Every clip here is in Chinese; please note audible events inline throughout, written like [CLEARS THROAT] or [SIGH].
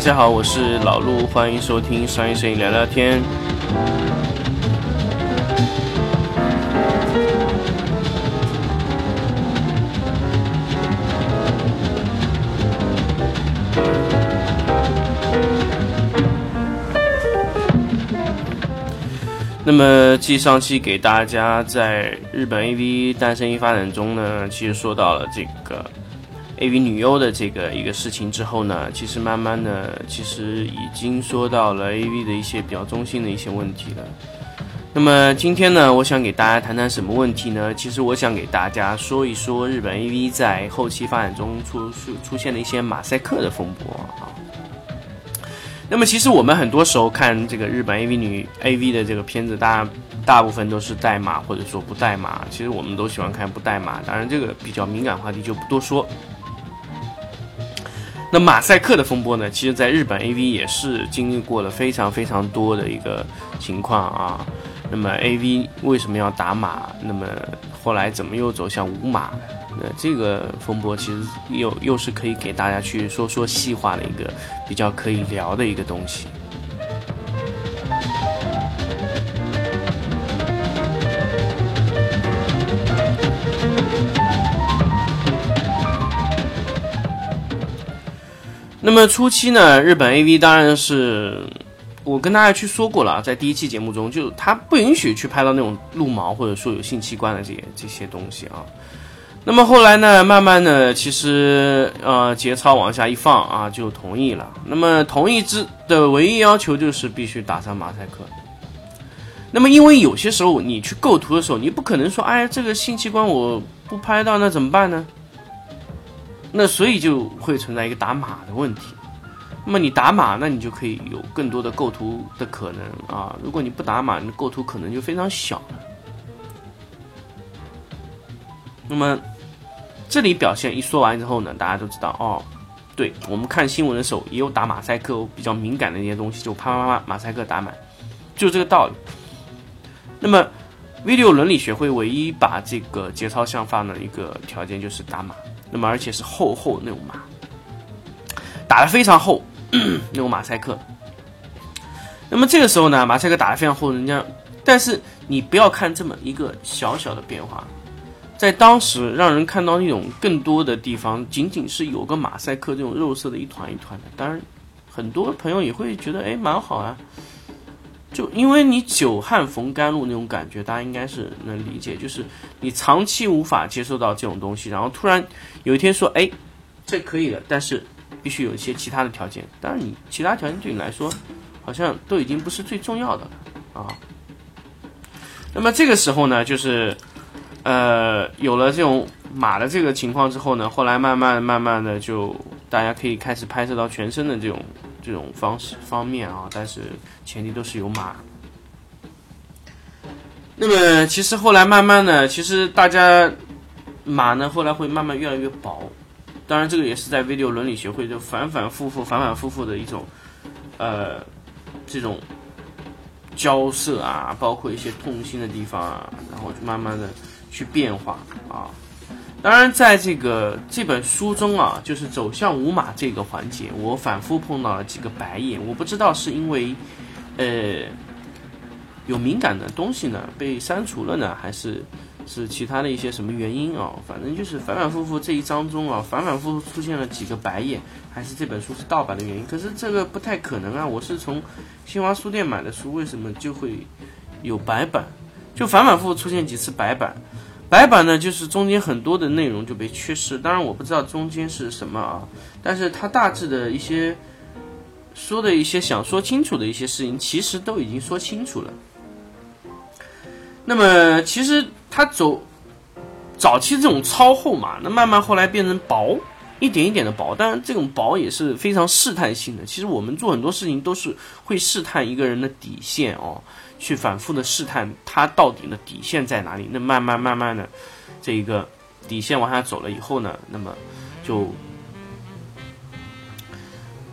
大家好，我是老陆，欢迎收听商业摄影聊聊天。那么，继上期给大家在日本 AV 诞生与发展中呢，其实说到了这个 AV 女优的这个一个事情之后呢，其实慢慢的，其实已经说到了 AV 的一些比较中心的一些问题了。那么今天呢，我想给大家谈谈什么问题呢？其实我想给大家说一说日本 AV 在后期发展中出出出现的一些马赛克的风波啊。那么其实我们很多时候看这个日本 AV 女 AV 的这个片子，大大部分都是带码或者说不带码。其实我们都喜欢看不带码，当然这个比较敏感话题就不多说。那马赛克的风波呢，其实在日本 AV 也是经历过了非常非常多的一个情况啊。那么 AV 为什么要打码？那么后来怎么又走向无码？那这个风波其实又又是可以给大家去说说细化的一个比较可以聊的一个东西。那么初期呢，日本 AV 当然是我跟大家去说过了，在第一期节目中，就它不允许去拍到那种露毛或者说有性器官的这些这些东西啊。那么后来呢，慢慢的，其实呃节操往下一放啊，就同意了。那么同意之的唯一要求就是必须打上马赛克。那么因为有些时候你去构图的时候，你不可能说，哎，这个性器官我不拍到，那怎么办呢？那所以就会存在一个打码的问题。那么你打码，那你就可以有更多的构图的可能啊。如果你不打码，你构图可能就非常小了。那么，这里表现一说完之后呢，大家都知道哦，对我们看新闻的时候也有打马赛克比较敏感的一些东西，就啪啪啪马赛克打满，就这个道理。那么，video 伦理学会唯一把这个节操向放的一个条件就是打码，那么而且是厚厚那种马，打的非常厚 [CLEARS THROAT] 那种马赛克。那么这个时候呢，马赛克打的非常厚，人家，但是你不要看这么一个小小的变化。在当时，让人看到那种更多的地方，仅仅是有个马赛克这种肉色的一团一团的。当然，很多朋友也会觉得，哎，蛮好啊。就因为你久旱逢甘露那种感觉，大家应该是能理解。就是你长期无法接受到这种东西，然后突然有一天说，哎，这可以了，但是必须有一些其他的条件。当然，你其他条件对你来说，好像都已经不是最重要的了啊。那么这个时候呢，就是。呃，有了这种马的这个情况之后呢，后来慢慢慢慢的就大家可以开始拍摄到全身的这种这种方式方面啊，但是前提都是有码。那么其实后来慢慢的，其实大家码呢后来会慢慢越来越薄，当然这个也是在 video 伦理学会就反反复复反反复复的一种呃这种交涉啊，包括一些痛心的地方啊，然后就慢慢的。去变化啊！当然，在这个这本书中啊，就是走向无码这个环节，我反复碰到了几个白眼。我不知道是因为呃有敏感的东西呢被删除了呢，还是是其他的一些什么原因啊？反正就是反反复复这一章中啊，反反复复出现了几个白眼，还是这本书是盗版的原因？可是这个不太可能啊！我是从新华书店买的书，为什么就会有白版？就反反复复出现几次白板，白板呢，就是中间很多的内容就被缺失。当然我不知道中间是什么啊，但是他大致的一些说的一些想说清楚的一些事情，其实都已经说清楚了。那么其实他走早期这种超厚嘛，那慢慢后来变成薄，一点一点的薄。当然这种薄也是非常试探性的。其实我们做很多事情都是会试探一个人的底线哦。去反复的试探他到底的底线在哪里？那慢慢慢慢的，这一个底线往下走了以后呢，那么就，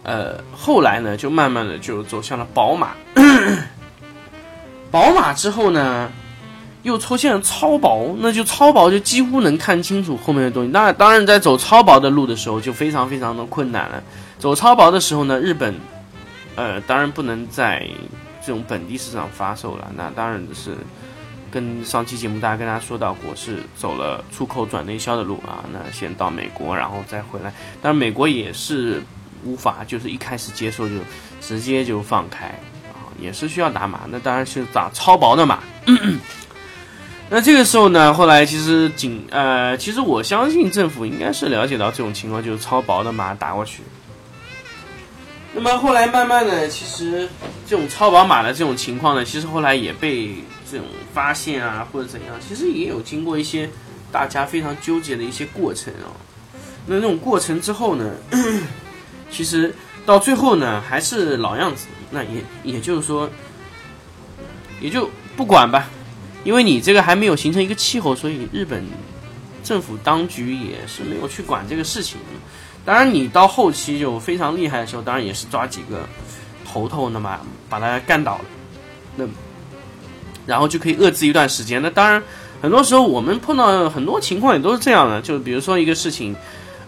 呃，后来呢就慢慢的就走向了宝马，[COUGHS] 宝马之后呢，又出现了超薄，那就超薄就几乎能看清楚后面的东西。那当然在走超薄的路的时候就非常非常的困难了。走超薄的时候呢，日本呃当然不能在这种本地市场发售了，那当然是跟上期节目大家跟大家说到过，是走了出口转内销的路啊，那先到美国，然后再回来，当然美国也是无法就是一开始接受就直接就放开啊，也是需要打码，那当然是打超薄的码。那这个时候呢，后来其实警呃，其实我相信政府应该是了解到这种情况，就是超薄的码打过去。那么后来慢慢的，其实这种超薄码的这种情况呢，其实后来也被这种发现啊，或者怎样，其实也有经过一些大家非常纠结的一些过程啊。那那种过程之后呢，[CLEARS THROAT] 其实到最后呢，还是老样子。那也也就是说，也就不管吧。因为你这个还没有形成一个气候，所以日本政府当局也是没有去管这个事情。当然，你到后期就非常厉害的时候，当然也是抓几个头头，那么把他干倒了，那然后就可以遏制一段时间。那当然，很多时候我们碰到很多情况也都是这样的，就比如说一个事情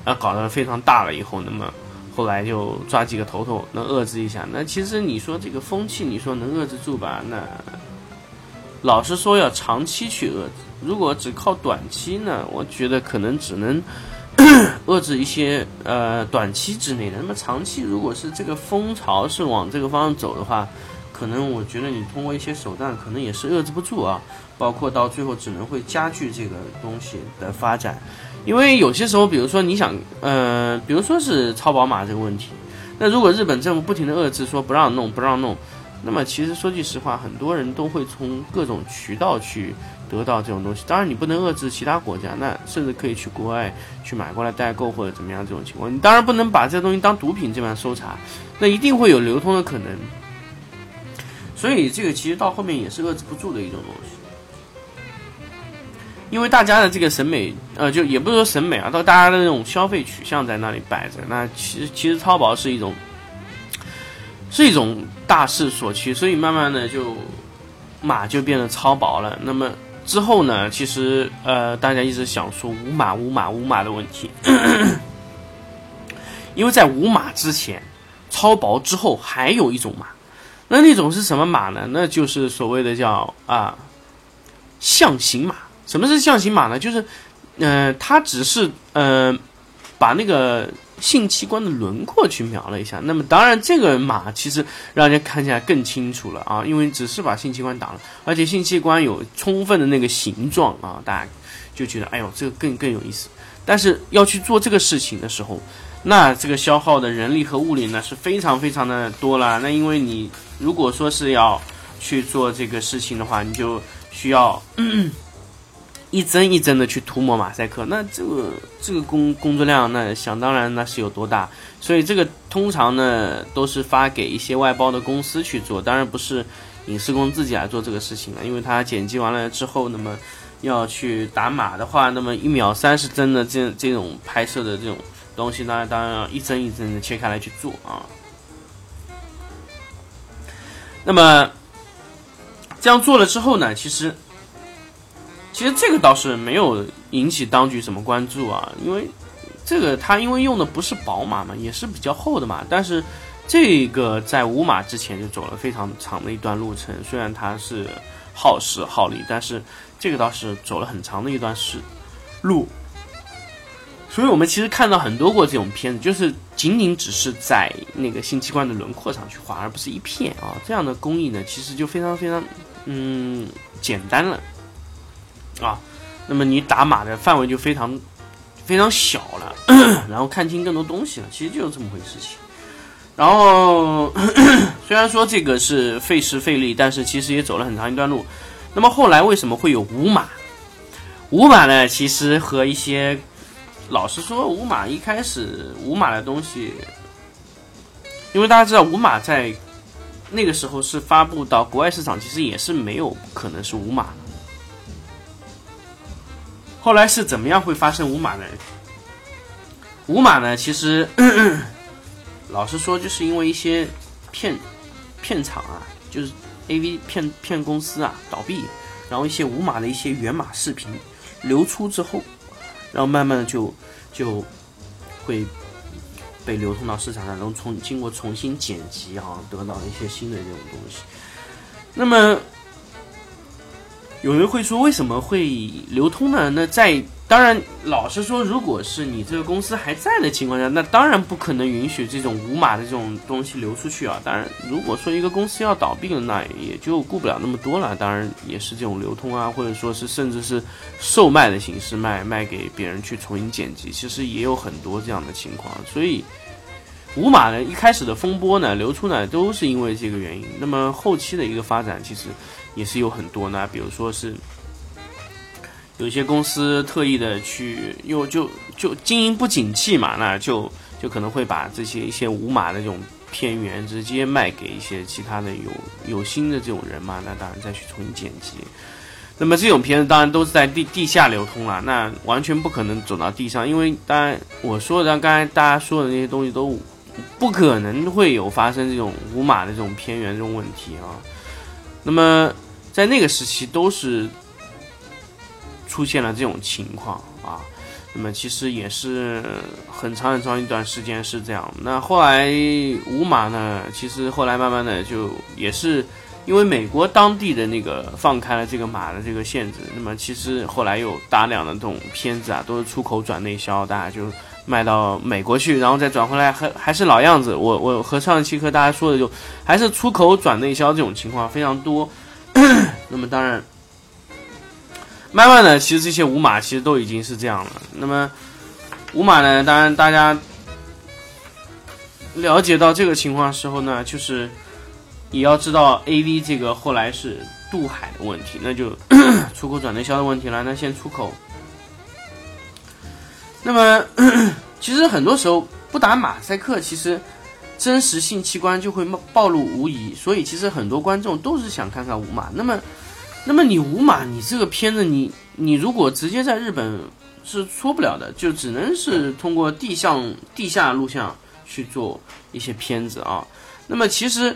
啊搞得非常大了以后，那么后来就抓几个头头能遏制一下。那其实你说这个风气，你说能遏制住吧？那老实说，要长期去遏制。如果只靠短期呢，我觉得可能只能 [CLEARS THROAT] 遏制一些呃短期之内的。那么长期，如果是这个风潮是往这个方向走的话，可能我觉得你通过一些手段，可能也是遏制不住啊。包括到最后，只能会加剧这个东西的发展。因为有些时候，比如说你想，呃，比如说是超宝马这个问题，那如果日本政府不停的遏制，说不让弄，不让弄。那么其实说句实话，很多人都会从各种渠道去得到这种东西。当然你不能遏制其他国家，那甚至可以去国外去买过来代购或者怎么样这种情况。你当然不能把这东西当毒品这样搜查，那一定会有流通的可能。所以这个其实到后面也是遏制不住的一种东西，因为大家的这个审美，呃，就也不是说审美啊，到大家的那种消费取向在那里摆着。那其实其实超薄是一种。是一种大势所趋，所以慢慢的就马就变得超薄了。那么之后呢？其实呃，大家一直想说无马无马无马的问题，[COUGHS] 因为在无马之前，超薄之后还有一种马，那那种是什么马呢？那就是所谓的叫啊象形马。什么是象形马呢？就是嗯，它只是嗯把那个。性器官的轮廓去描了一下，那么当然这个马其实让人看起来更清楚了啊，因为只是把性器官挡了，而且性器官有充分的那个形状啊，大家就觉得哎呦这个更更有意思。但是要去做这个事情的时候，那这个消耗的人力和物力呢是非常非常的多了。那因为你如果说是要去做这个事情的话，你就需要。一帧一帧的去涂抹马赛克，那这个这个工工作量，那想当然那是有多大？所以这个通常呢都是发给一些外包的公司去做，当然不是影视工自己来做这个事情了，因为他剪辑完了之后，那么要去打码的话，那么一秒三十帧的这这种拍摄的这种东西，那当然要一帧一帧的切开来去做啊。那么这样做了之后呢，其实。其实这个倒是没有引起当局什么关注啊，因为这个它因为用的不是薄马嘛，也是比较厚的嘛。但是这个在无码之前就走了非常长的一段路程，虽然它是耗时耗力，但是这个倒是走了很长的一段时路。所以我们其实看到很多过这种片子，就是仅仅只是在那个性器官的轮廓上去画，而不是一片啊。这样的工艺呢，其实就非常非常嗯简单了。啊，那么你打码的范围就非常非常小了，[COUGHS] 然后看清更多东西了，其实就是这么回事情。然后 [COUGHS] 虽然说这个是费时费力，但是其实也走了很长一段路。那么后来为什么会有五码？五码呢？其实和一些老实说，五码一开始五码的东西，因为大家知道五码在那个时候是发布到国外市场，其实也是没有可能是五码。后来是怎么样会发生无码呢？无码呢？其实 [CLEARS THROAT] 老实说，就是因为一些片片厂啊，就是 A V 片片公司啊倒闭，然后一些无码的一些原码视频流出之后，然后慢慢的就就会被流通到市场上，然后重经过重新剪辑啊，得到一些新的这种东西。那么有人会说，为什么会流通呢？那在当然，老实说，如果是你这个公司还在的情况下，那当然不可能允许这种无码的这种东西流出去啊。当然，如果说一个公司要倒闭了，那也就顾不了那么多了。当然，也是这种流通啊，或者说是甚至是售卖的形式卖卖给别人去重新剪辑，其实也有很多这样的情况。所以，无码呢一开始的风波呢流出呢都是因为这个原因。那么后期的一个发展其实也是有很多呢，比如说是。有些公司特意的去，又就就经营不景气嘛，那就就可能会把这些一些无码的这种片源直接卖给一些其他的有有心的这种人嘛，那当然再去重新剪辑。那么这种片子当然都是在地地下流通了，那完全不可能走到地上，因为当然我说的刚才大家说的那些东西都不可能会有发生这种无码的这种片源这种问题啊。那么在那个时期都是。出现了这种情况啊，那么其实也是很长很长一段时间是这样。那后来五马呢，其实后来慢慢的就也是因为美国当地的那个放开了这个马的这个限制，那么其实后来有大量的这种片子啊，都是出口转内销，大家就卖到美国去，然后再转回来，还还是老样子。我我和上一期和大家说的就还是出口转内销这种情况非常多。[CLEARS THROAT] 那么当然。慢慢的，其实这些五码其实都已经是这样了。那么五码呢？当然，大家了解到这个情况时候呢，就是也要知道 A V 这个后来是渡海的问题，那就 [CLEARS THROAT] 出口转内销的问题了。那先出口。那么 [CLEARS THROAT] 其实很多时候不打马赛克，其实真实性器官就会暴露无遗。所以其实很多观众都是想看看五码。那么。那么你无码，你这个片子，你你如果直接在日本是出不了的，就只能是通过地向地下录像去做一些片子啊。那么其实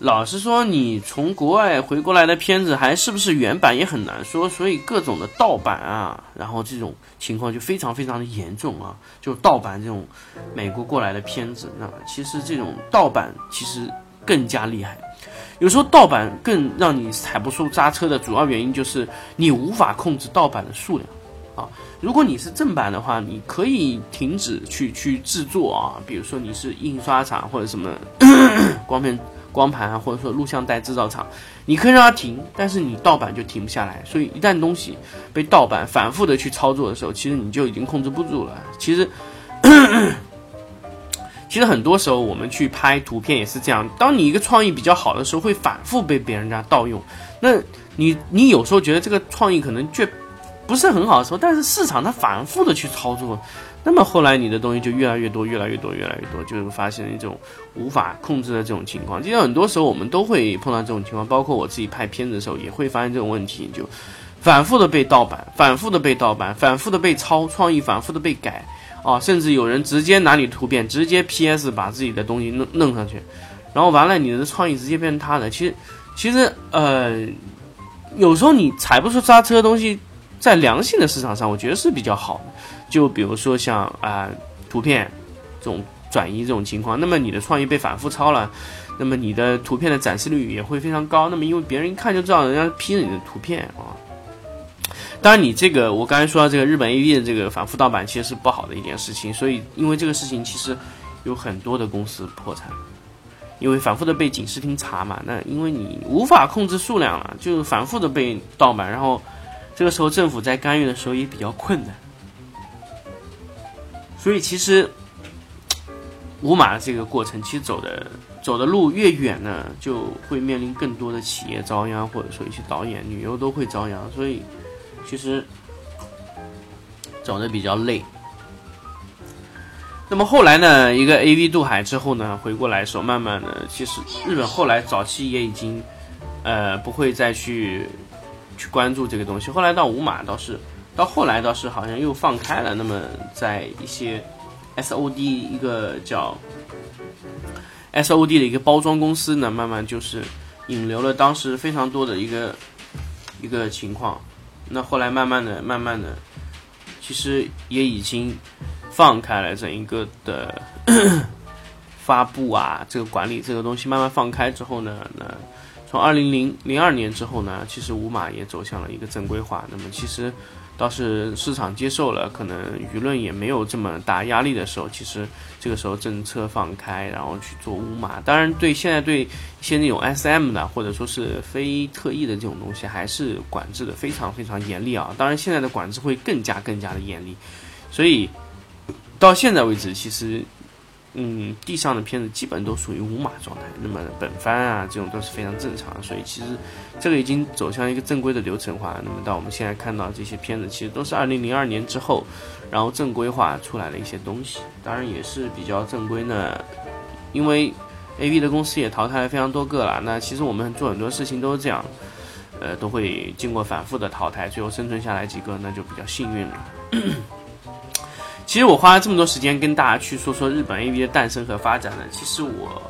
老实说，你从国外回过来的片子还是不是原版也很难说，所以各种的盗版啊，然后这种情况就非常非常的严重啊。就盗版这种美国过来的片子，那其实这种盗版其实更加厉害。有时候盗版更让你踩不出刹车的主要原因就是你无法控制盗版的数量，啊，如果你是正版的话，你可以停止去去制作啊，比如说你是印刷厂或者什么 [COUGHS] 光片光盘啊，或者说录像带制造厂，你可以让它停，但是你盗版就停不下来。所以一旦东西被盗版反复的去操作的时候，其实你就已经控制不住了。其实。[COUGHS] 其实很多时候我们去拍图片也是这样，当你一个创意比较好的时候，会反复被别人家盗用。那你你有时候觉得这个创意可能却不是很好的时候，但是市场它反复的去操作，那么后来你的东西就越来越多，越来越多，越来越多，就会发现一种无法控制的这种情况。其实很多时候我们都会碰到这种情况，包括我自己拍片子的时候也会发现这种问题，就反复的被盗版，反复的被盗版，反复的被抄，创意反复的被改。啊，甚至有人直接拿你图片，直接 PS 把自己的东西弄弄上去，然后完了，你的创意直接变成他的。其实，其实，呃，有时候你踩不出刹车的东西，在良性的市场上，我觉得是比较好的。就比如说像啊，图片这种转移这种情况，那么你的创意被反复抄了，那么你的图片的展示率也会非常高。那么因为别人一看就知道人家批了你的图片啊。当然，你这个我刚才说到这个日本 A V 的这个反复盗版，其实是不好的一件事情。所以，因为这个事情，其实有很多的公司破产，因为反复的被警视厅查嘛。那因为你无法控制数量了，就是反复的被盗版，然后这个时候政府在干预的时候也比较困难。所以，其实五马的这个过程，其实走的走的路越远呢，就会面临更多的企业遭殃，或者说一些导演、女优都会遭殃。所以。其实走的比较累。那么后来呢？一个 A V 渡海之后呢，回过来时候，慢慢的，其实日本后来早期也已经，呃，不会再去去关注这个东西。后来到五马倒是，到后来倒是好像又放开了。那么在一些 S O D 一个叫 S O D 的一个包装公司呢，慢慢就是引流了当时非常多的一个一个情况。那后来慢慢的、慢慢的，其实也已经放开了整一个的发布啊，这个管理这个东西慢慢放开之后呢，那从二零零零二年之后呢，其实五马也走向了一个正规化。那么其实倒是市场接受了，可能舆论也没有这么大压力的时候，其实这个时候政策放开，然后去做乌马。当然，对现在对一些那种 SM 的或者说是非特异的这种东西，还是管制的非常非常严厉啊。当然，现在的管制会更加更加的严厉，所以。到现在为止，其实，嗯，地上的片子基本都属于无码状态。那么本番啊，这种都是非常正常。所以其实这个已经走向一个正规的流程化。那么到我们现在看到这些片子，其实都是二零零二年之后，然后正规化出来的一些东西。当然也是比较正规呢，因为 A V 的公司也淘汰了非常多个了。那其实我们做很多事情都是这样，呃，都会经过反复的淘汰，最后生存下来几个，那就比较幸运了。其实我花了这么多时间跟大家去说说日本 A V 的诞生和发展呢，其实我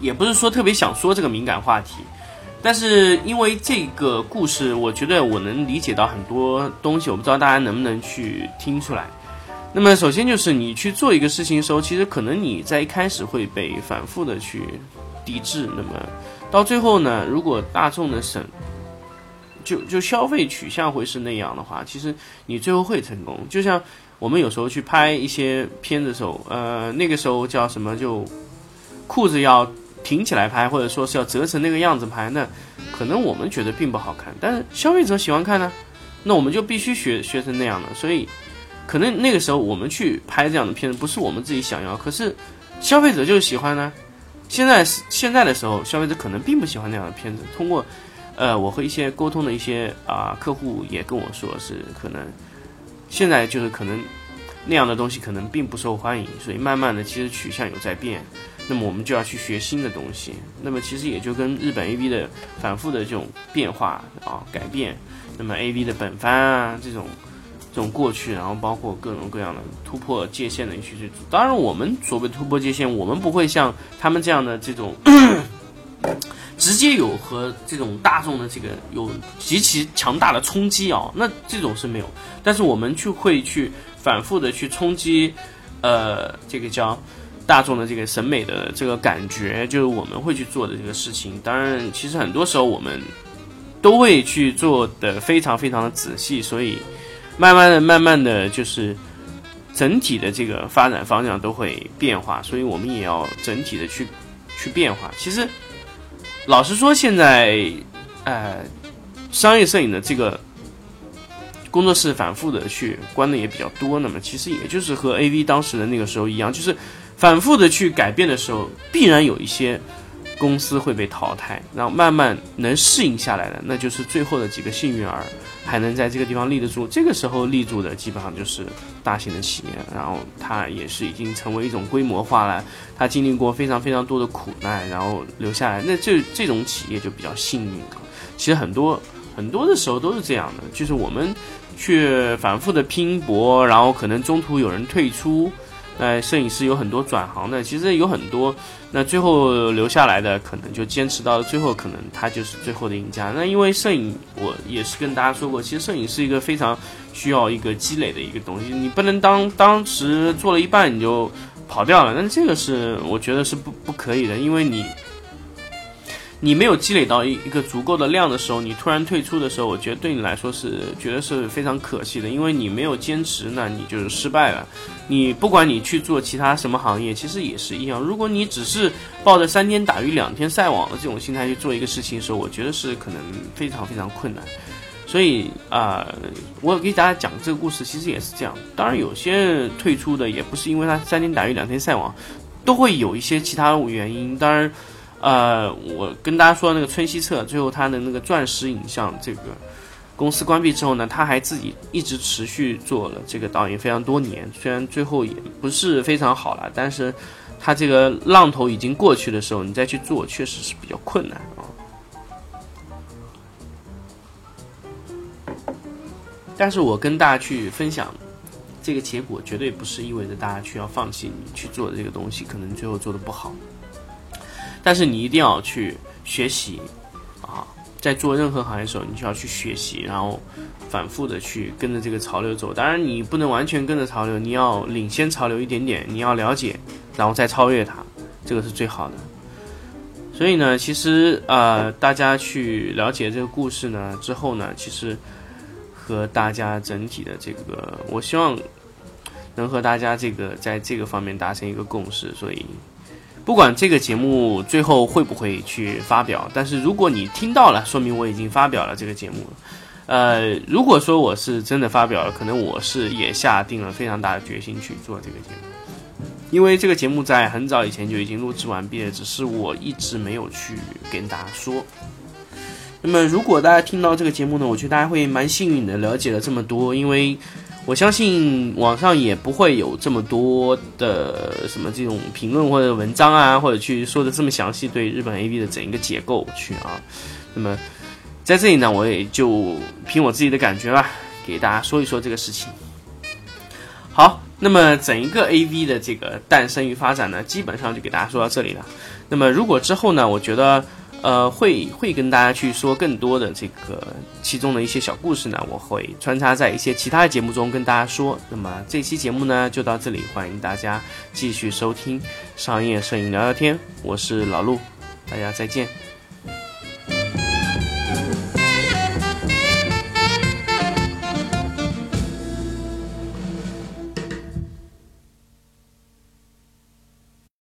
也不是说特别想说这个敏感话题，但是因为这个故事，我觉得我能理解到很多东西，我不知道大家能不能去听出来。那么首先就是你去做一个事情的时候，其实可能你在一开始会被反复的去抵制，那么到最后呢，如果大众的审就就消费取向会是那样的话，其实你最后会成功，就像。我们有时候去拍一些片子的时候，呃，那个时候叫什么？就裤子要挺起来拍，或者说是要折成那个样子拍，那可能我们觉得并不好看，但是消费者喜欢看呢，那我们就必须学学成那样的。所以，可能那个时候我们去拍这样的片子，不是我们自己想要，可是消费者就是喜欢呢。现在现在的时候，消费者可能并不喜欢那样的片子。通过呃，我和一些沟通的一些啊客户也跟我说，是可能。现在就是可能那样的东西可能并不受欢迎，所以慢慢的其实取向有在变，那么我们就要去学新的东西。那么其实也就跟日本 A V 的反复的这种变化啊改变，那么 A V 的本番啊这种这种过去，然后包括各种各样的突破界限的一些当然我们所谓突破界限，我们不会像他们这样的这种。直接有和这种大众的这个有极其强大的冲击啊，那这种是没有。但是我们去会去反复的去冲击，呃，这个叫大众的这个审美的这个感觉，就是我们会去做的这个事情。当然，其实很多时候我们都会去做的非常非常的仔细，所以慢慢的、慢慢的就是整体的这个发展方向都会变化，所以我们也要整体的去去变化。其实。老实说，现在，呃，商业摄影的这个工作室反复的去关的也比较多。那么，其实也就是和 A V 当时的那个时候一样，就是反复的去改变的时候，必然有一些公司会被淘汰，然后慢慢能适应下来的，那就是最后的几个幸运儿。还能在这个地方立得住，这个时候立住的基本上就是大型的企业，然后它也是已经成为一种规模化了。它经历过非常非常多的苦难，然后留下来，那这这种企业就比较幸运了。其实很多很多的时候都是这样的，就是我们去反复的拼搏，然后可能中途有人退出。在摄影师有很多转行的，其实有很多，那最后留下来的可能就坚持到最后，可能他就是最后的赢家。那因为摄影，我也是跟大家说过，其实摄影是一个非常需要一个积累的一个东西，你不能当当时做了一半你就跑掉了，那这个是我觉得是不不可以的，因为你。你没有积累到一一个足够的量的时候，你突然退出的时候，我觉得对你来说是觉得是非常可惜的，因为你没有坚持，那你就是失败了。你不管你去做其他什么行业，其实也是一样。如果你只是抱着三天打鱼两天晒网的这种心态去做一个事情的时候，我觉得是可能非常非常困难。所以啊，我给大家讲这个故事，其实也是这样。当然，有些退出的也不是因为他三天打鱼两天晒网，都会有一些其他原因。当然。呃，我跟大家说那个春熙策，最后他的那个钻石影像这个公司关闭之后呢，他还自己一直持续做了这个导演非常多年，虽然最后也不是非常好了，但是他这个浪头已经过去的时候，你再去做确实是比较困难啊。但是我跟大家去分享这个结果，绝对不是意味着大家去要放弃你去做的这个东西，可能最后做的不好。但是你一定要去学习，啊，在做任何行业的时候，你就要去学习，然后反复的去跟着这个潮流走。当然，你不能完全跟着潮流，你要领先潮流一点点，你要了解，然后再超越它，这个是最好的。所以呢，其实呃，大家去了解这个故事呢之后呢，其实和大家整体的这个，我希望能和大家这个在这个方面达成一个共识。所以，不管这个节目最后会不会去发表，但是如果你听到了，说明我已经发表了这个节目。呃，如果说我是真的发表了，可能我是也下定了非常大的决心去做这个节目。因为这个节目在很早以前就已经录制完毕了，只是我一直没有去跟大家说。那么，如果大家听到这个节目呢，我觉得大家会蛮幸运的，了解了这么多。因为我相信网上也不会有这么多的什么这种评论或者文章啊，或者去说的这么详细对日本 A V 的整一个结构去啊。那么在这里呢，我也就凭我自己的感觉吧，给大家说一说这个事情。好。那么整一个 A V 的这个诞生与发展呢，基本上就给大家说到这里了。那么如果之后呢，我觉得呃会会跟大家去说更多的这个其中的一些小故事呢，我会穿插在一些其他的节目中跟大家说。那么这期节目呢就到这里，欢迎大家继续收听商业摄影聊聊天，我是老陆，大家再见。